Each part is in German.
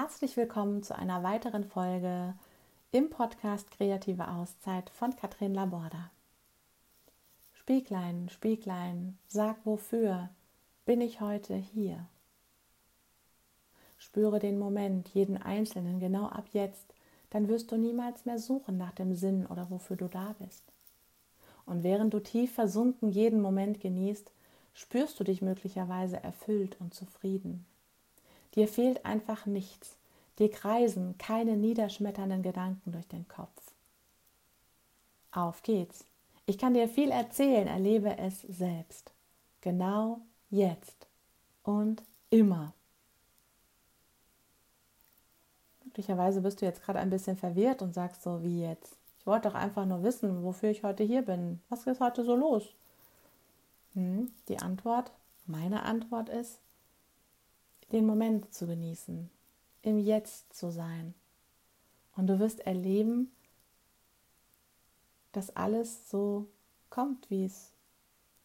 Herzlich willkommen zu einer weiteren Folge im Podcast Kreative Auszeit von Katrin Laborda. Spieglein, Spieglein, sag wofür bin ich heute hier? Spüre den Moment, jeden einzelnen, genau ab jetzt, dann wirst du niemals mehr suchen nach dem Sinn oder wofür du da bist. Und während du tief versunken jeden Moment genießt, spürst du dich möglicherweise erfüllt und zufrieden. Dir fehlt einfach nichts. Dir kreisen keine niederschmetternden Gedanken durch den Kopf. Auf geht's. Ich kann dir viel erzählen, erlebe es selbst. Genau jetzt und immer. Möglicherweise bist du jetzt gerade ein bisschen verwirrt und sagst so, wie jetzt? Ich wollte doch einfach nur wissen, wofür ich heute hier bin. Was ist heute so los? Hm, die Antwort, meine Antwort ist, den Moment zu genießen, im Jetzt zu sein. Und du wirst erleben, dass alles so kommt, wie es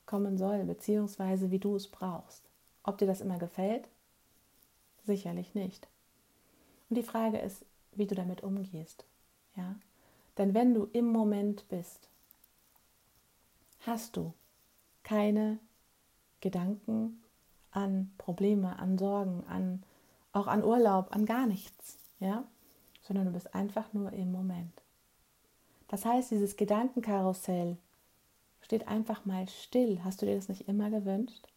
kommen soll, beziehungsweise wie du es brauchst. Ob dir das immer gefällt? Sicherlich nicht. Und die Frage ist, wie du damit umgehst. Ja? Denn wenn du im Moment bist, hast du keine Gedanken an Probleme, an Sorgen, an auch an Urlaub, an gar nichts, ja, sondern du bist einfach nur im Moment. Das heißt, dieses Gedankenkarussell steht einfach mal still. Hast du dir das nicht immer gewünscht?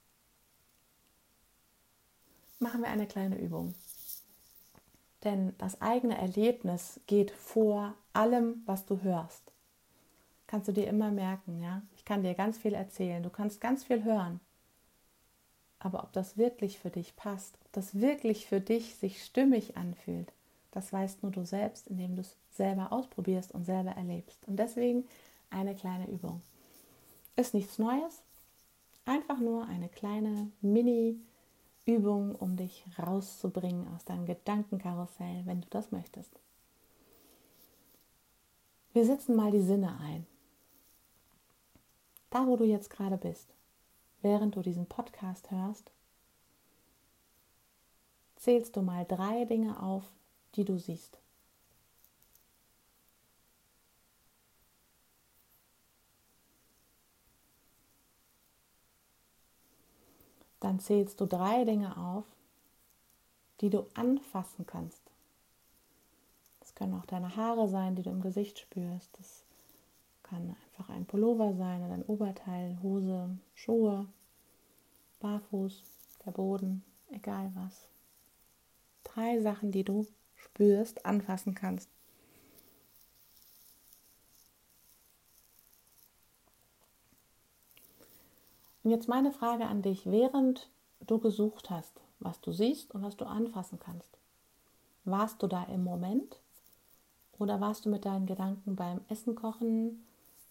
Machen wir eine kleine Übung. Denn das eigene Erlebnis geht vor allem, was du hörst. Kannst du dir immer merken, ja? Ich kann dir ganz viel erzählen, du kannst ganz viel hören. Aber ob das wirklich für dich passt, ob das wirklich für dich sich stimmig anfühlt, das weißt nur du selbst, indem du es selber ausprobierst und selber erlebst. Und deswegen eine kleine Übung. Ist nichts Neues, einfach nur eine kleine Mini-Übung, um dich rauszubringen aus deinem Gedankenkarussell, wenn du das möchtest. Wir setzen mal die Sinne ein. Da, wo du jetzt gerade bist während du diesen Podcast hörst, zählst du mal drei Dinge auf, die du siehst. Dann zählst du drei Dinge auf, die du anfassen kannst. Das können auch deine Haare sein, die du im Gesicht spürst. Das kann einfach ein Pullover sein oder ein Oberteil, Hose, Schuhe, barfuß, der Boden, egal was. Drei Sachen, die du spürst, anfassen kannst. Und jetzt meine Frage an dich, während du gesucht hast, was du siehst und was du anfassen kannst. Warst du da im Moment oder warst du mit deinen Gedanken beim Essen kochen,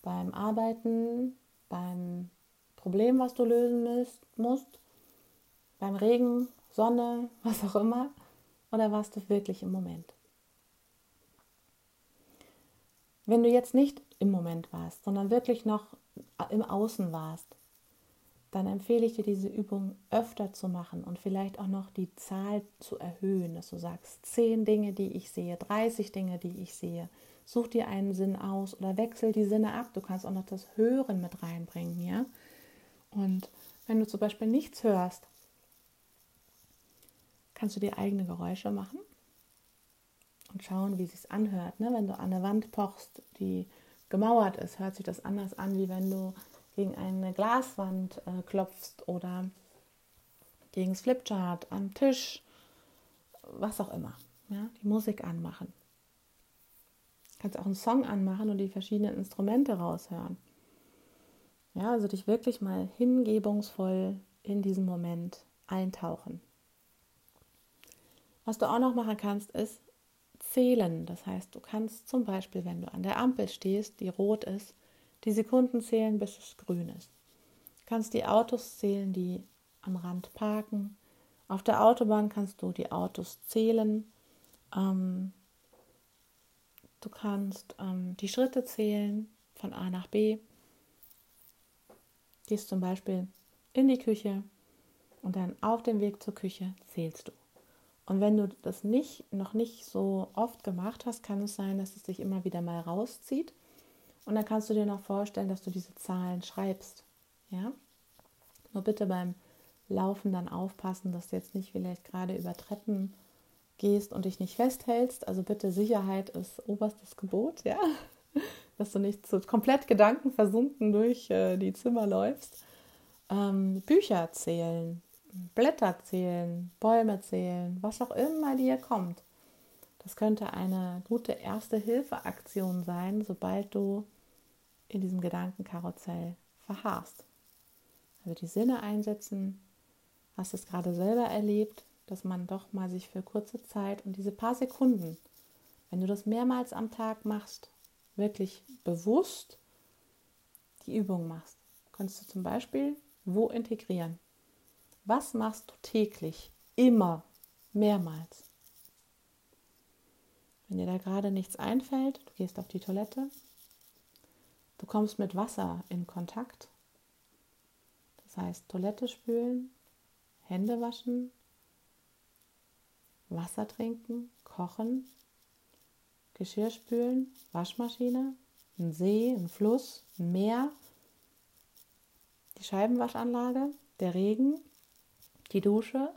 beim Arbeiten, beim Problem, was du lösen musst, beim Regen, Sonne, was auch immer, oder warst du wirklich im Moment? Wenn du jetzt nicht im Moment warst, sondern wirklich noch im Außen warst, dann empfehle ich dir diese Übung öfter zu machen und vielleicht auch noch die Zahl zu erhöhen, dass du sagst, 10 Dinge, die ich sehe, 30 Dinge, die ich sehe. Such dir einen Sinn aus oder wechsel die Sinne ab. Du kannst auch noch das Hören mit reinbringen, ja. Und wenn du zum Beispiel nichts hörst, kannst du dir eigene Geräusche machen und schauen, wie es sich anhört. Ne? Wenn du an eine Wand pochst, die gemauert ist, hört sich das anders an, wie wenn du gegen eine Glaswand äh, klopfst oder gegen das Flipchart am Tisch, was auch immer. Ja? Die Musik anmachen. Kannst auch einen Song anmachen und die verschiedenen Instrumente raushören. Ja, also dich wirklich mal hingebungsvoll in diesen Moment eintauchen. Was du auch noch machen kannst, ist zählen. Das heißt, du kannst zum Beispiel, wenn du an der Ampel stehst, die rot ist, die Sekunden zählen, bis es grün ist. Du kannst die Autos zählen, die am Rand parken. Auf der Autobahn kannst du die Autos zählen. Ähm, du kannst ähm, die Schritte zählen von A nach B. Gehst zum Beispiel in die Küche und dann auf dem Weg zur Küche zählst du. Und wenn du das nicht, noch nicht so oft gemacht hast, kann es sein, dass es sich immer wieder mal rauszieht. Und dann kannst du dir noch vorstellen, dass du diese Zahlen schreibst. Ja? Nur bitte beim Laufen dann aufpassen, dass du jetzt nicht vielleicht gerade über Treppen gehst und dich nicht festhältst. Also bitte Sicherheit ist oberstes Gebot, ja. Dass du nicht so komplett gedankenversunken durch äh, die Zimmer läufst. Ähm, Bücher zählen, Blätter zählen, Bäume zählen, was auch immer dir kommt. Das könnte eine gute Erste-Hilfe-Aktion sein, sobald du in diesem Gedankenkarussell verharrst. Also die Sinne einsetzen, hast es gerade selber erlebt, dass man doch mal sich für kurze Zeit und diese paar Sekunden, wenn du das mehrmals am Tag machst, wirklich bewusst die Übung machst. Kannst du zum Beispiel wo integrieren? Was machst du täglich, immer, mehrmals? Wenn dir da gerade nichts einfällt, du gehst auf die Toilette, du kommst mit Wasser in Kontakt. Das heißt, Toilette spülen, Hände waschen, Wasser trinken, kochen, Geschirr spülen, Waschmaschine, ein See, ein Fluss, ein Meer, die Scheibenwaschanlage, der Regen, die Dusche.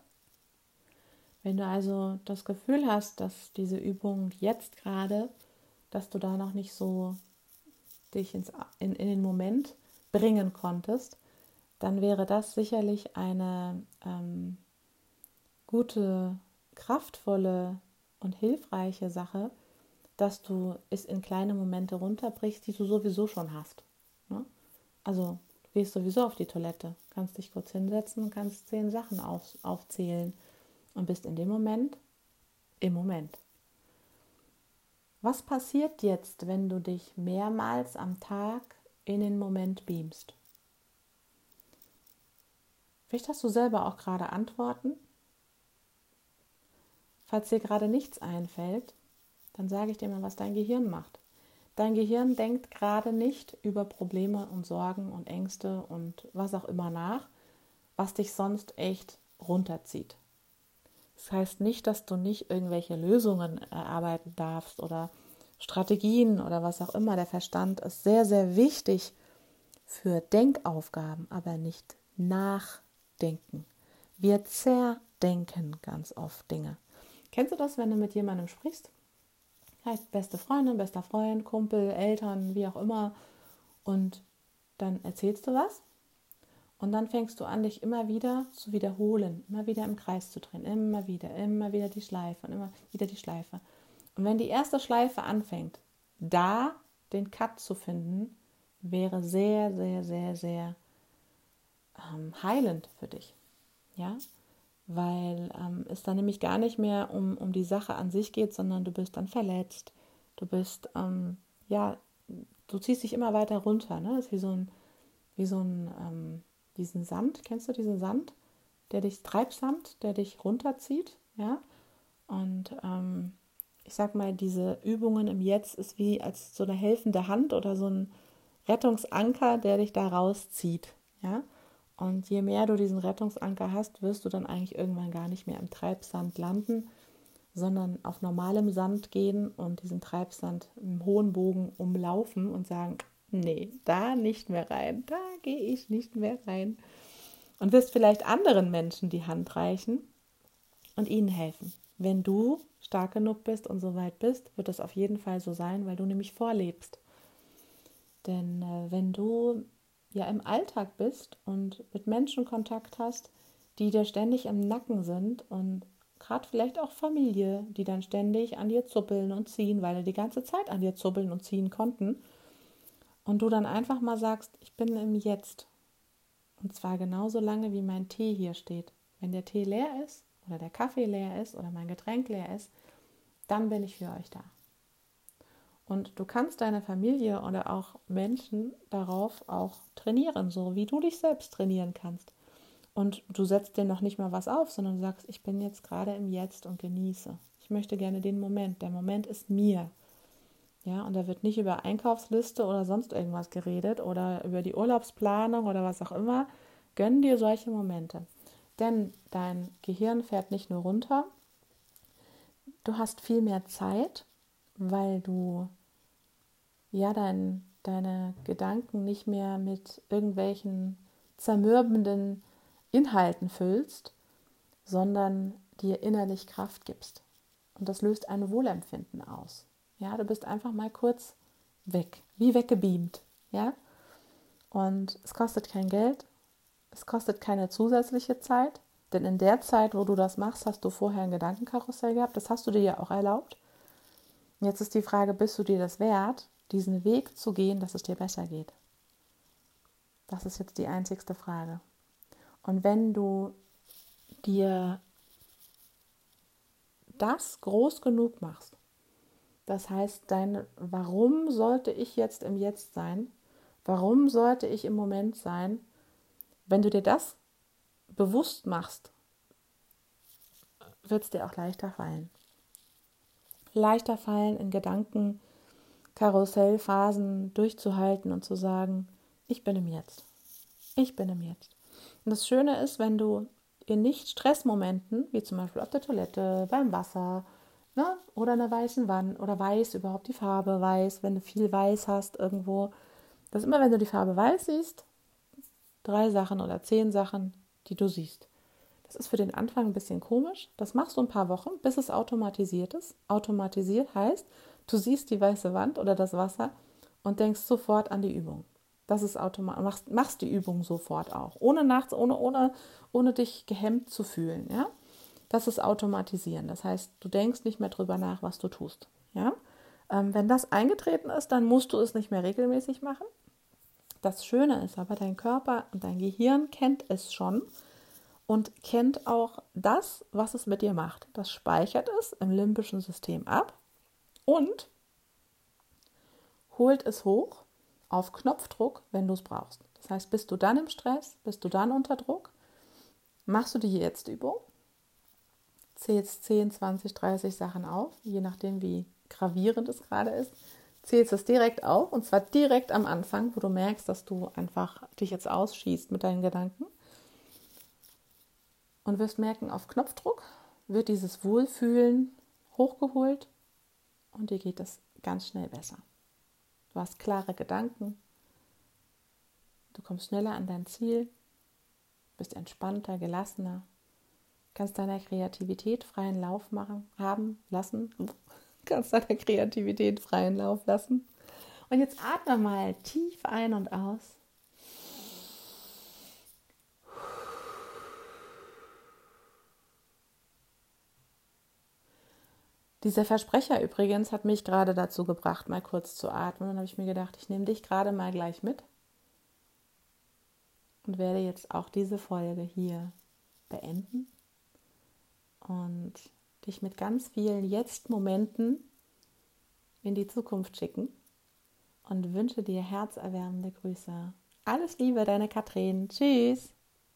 Wenn du also das Gefühl hast, dass diese Übung jetzt gerade, dass du da noch nicht so dich ins, in, in den Moment bringen konntest, dann wäre das sicherlich eine ähm, gute kraftvolle und hilfreiche Sache, dass du es in kleine Momente runterbrichst, die du sowieso schon hast. Ne? Also du gehst sowieso auf die Toilette, kannst dich kurz hinsetzen und kannst zehn Sachen auf, aufzählen und bist in dem Moment im Moment. Was passiert jetzt, wenn du dich mehrmals am Tag in den Moment beamst? Vielleicht hast du selber auch gerade Antworten Falls dir gerade nichts einfällt, dann sage ich dir mal, was dein Gehirn macht. Dein Gehirn denkt gerade nicht über Probleme und Sorgen und Ängste und was auch immer nach, was dich sonst echt runterzieht. Das heißt nicht, dass du nicht irgendwelche Lösungen erarbeiten darfst oder Strategien oder was auch immer. Der Verstand ist sehr, sehr wichtig für Denkaufgaben, aber nicht nachdenken. Wir zerdenken ganz oft Dinge. Kennst du das, wenn du mit jemandem sprichst? Heißt beste Freundin, bester Freund, Kumpel, Eltern, wie auch immer. Und dann erzählst du was. Und dann fängst du an, dich immer wieder zu wiederholen, immer wieder im Kreis zu drehen, immer wieder, immer wieder die Schleife und immer wieder die Schleife. Und wenn die erste Schleife anfängt, da den Cut zu finden, wäre sehr, sehr, sehr, sehr ähm, heilend für dich. Ja, weil ähm, es dann nämlich gar nicht mehr um, um die Sache an sich geht, sondern du bist dann verletzt. Du bist, ähm, ja, du ziehst dich immer weiter runter. Ne? Das ist wie so ein, wie so ein, ähm, diesen Sand, kennst du diesen Sand, der dich, Treibsand, der dich runterzieht, ja? Und ähm, ich sag mal, diese Übungen im Jetzt ist wie als so eine helfende Hand oder so ein Rettungsanker, der dich da rauszieht, ja? Und je mehr du diesen Rettungsanker hast, wirst du dann eigentlich irgendwann gar nicht mehr im Treibsand landen, sondern auf normalem Sand gehen und diesen Treibsand im hohen Bogen umlaufen und sagen, nee, da nicht mehr rein, da gehe ich nicht mehr rein. Und wirst vielleicht anderen Menschen die Hand reichen und ihnen helfen. Wenn du stark genug bist und so weit bist, wird das auf jeden Fall so sein, weil du nämlich vorlebst. Denn äh, wenn du ja im Alltag bist und mit Menschen Kontakt hast, die dir ständig im Nacken sind und gerade vielleicht auch Familie, die dann ständig an dir zuppeln und ziehen, weil sie die ganze Zeit an dir zuppeln und ziehen konnten. Und du dann einfach mal sagst, ich bin im Jetzt. Und zwar genauso lange, wie mein Tee hier steht. Wenn der Tee leer ist oder der Kaffee leer ist oder mein Getränk leer ist, dann bin ich für euch da. Und du kannst deine Familie oder auch Menschen darauf auch trainieren, so wie du dich selbst trainieren kannst. Und du setzt dir noch nicht mal was auf, sondern sagst, ich bin jetzt gerade im Jetzt und genieße. Ich möchte gerne den Moment. Der Moment ist mir. Ja, und da wird nicht über Einkaufsliste oder sonst irgendwas geredet oder über die Urlaubsplanung oder was auch immer. Gönn dir solche Momente. Denn dein Gehirn fährt nicht nur runter, du hast viel mehr Zeit, weil du ja dein, deine Gedanken nicht mehr mit irgendwelchen zermürbenden Inhalten füllst, sondern dir innerlich Kraft gibst. Und das löst ein Wohlempfinden aus. Ja, du bist einfach mal kurz weg, wie weggebeamt. Ja, und es kostet kein Geld, es kostet keine zusätzliche Zeit, denn in der Zeit, wo du das machst, hast du vorher ein Gedankenkarussell gehabt. Das hast du dir ja auch erlaubt. Jetzt ist die Frage, bist du dir das wert, diesen Weg zu gehen, dass es dir besser geht? Das ist jetzt die einzigste Frage. Und wenn du dir das groß genug machst, das heißt, dein Warum sollte ich jetzt im Jetzt sein? Warum sollte ich im Moment sein? Wenn du dir das bewusst machst, wird es dir auch leichter fallen. Leichter fallen, in Gedanken, Karussellphasen durchzuhalten und zu sagen, ich bin im Jetzt. Ich bin im Jetzt. Und das Schöne ist, wenn du in Nicht-Stressmomenten, wie zum Beispiel auf der Toilette, beim Wasser, ne, oder einer weißen Wand oder weiß, überhaupt die Farbe weiß, wenn du viel weiß hast irgendwo, dass immer, wenn du die Farbe weiß siehst, drei Sachen oder zehn Sachen, die du siehst. Das ist für den Anfang ein bisschen komisch. Das machst du ein paar Wochen, bis es automatisiert ist. Automatisiert heißt, du siehst die weiße Wand oder das Wasser und denkst sofort an die Übung. Das ist automatisch. Machst, machst die Übung sofort auch, ohne nachts, ohne, ohne, ohne dich gehemmt zu fühlen. Ja, das ist automatisieren. Das heißt, du denkst nicht mehr drüber nach, was du tust. Ja, ähm, wenn das eingetreten ist, dann musst du es nicht mehr regelmäßig machen. Das Schöne ist aber, dein Körper und dein Gehirn kennt es schon und kennt auch das, was es mit dir macht. Das speichert es im limbischen System ab und holt es hoch auf Knopfdruck, wenn du es brauchst. Das heißt, bist du dann im Stress, bist du dann unter Druck, machst du die Jetzt-Übung, zählst 10, 20, 30 Sachen auf, je nachdem, wie gravierend es gerade ist, zählst es direkt auf und zwar direkt am Anfang, wo du merkst, dass du einfach dich jetzt ausschießt mit deinen Gedanken und wirst merken, auf Knopfdruck wird dieses Wohlfühlen hochgeholt und dir geht es ganz schnell besser. Du hast klare Gedanken, du kommst schneller an dein Ziel, bist entspannter, gelassener, kannst deiner Kreativität freien Lauf machen, haben, lassen, kannst deiner Kreativität freien Lauf lassen. Und jetzt atme mal tief ein und aus. Dieser Versprecher übrigens hat mich gerade dazu gebracht, mal kurz zu atmen. Und dann habe ich mir gedacht, ich nehme dich gerade mal gleich mit und werde jetzt auch diese Folge hier beenden und dich mit ganz vielen Jetzt-Momenten in die Zukunft schicken und wünsche dir herzerwärmende Grüße. Alles Liebe, deine Katrin. Tschüss.